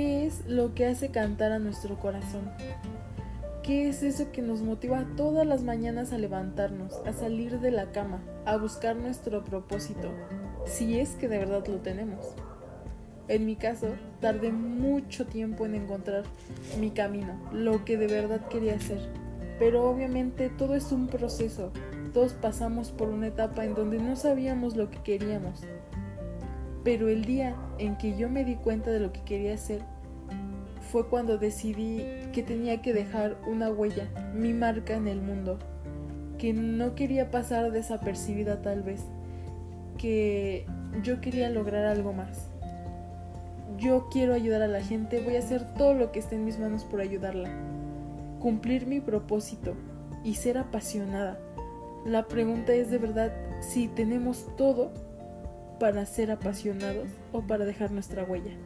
es lo que hace cantar a nuestro corazón? ¿Qué es eso que nos motiva todas las mañanas a levantarnos, a salir de la cama, a buscar nuestro propósito, si es que de verdad lo tenemos? En mi caso, tardé mucho tiempo en encontrar mi camino, lo que de verdad quería hacer. Pero obviamente todo es un proceso. Todos pasamos por una etapa en donde no sabíamos lo que queríamos. Pero el día en que yo me di cuenta de lo que quería hacer, fue cuando decidí que tenía que dejar una huella, mi marca en el mundo, que no quería pasar desapercibida tal vez, que yo quería lograr algo más. Yo quiero ayudar a la gente, voy a hacer todo lo que esté en mis manos por ayudarla, cumplir mi propósito y ser apasionada. La pregunta es de verdad si tenemos todo para ser apasionados o para dejar nuestra huella.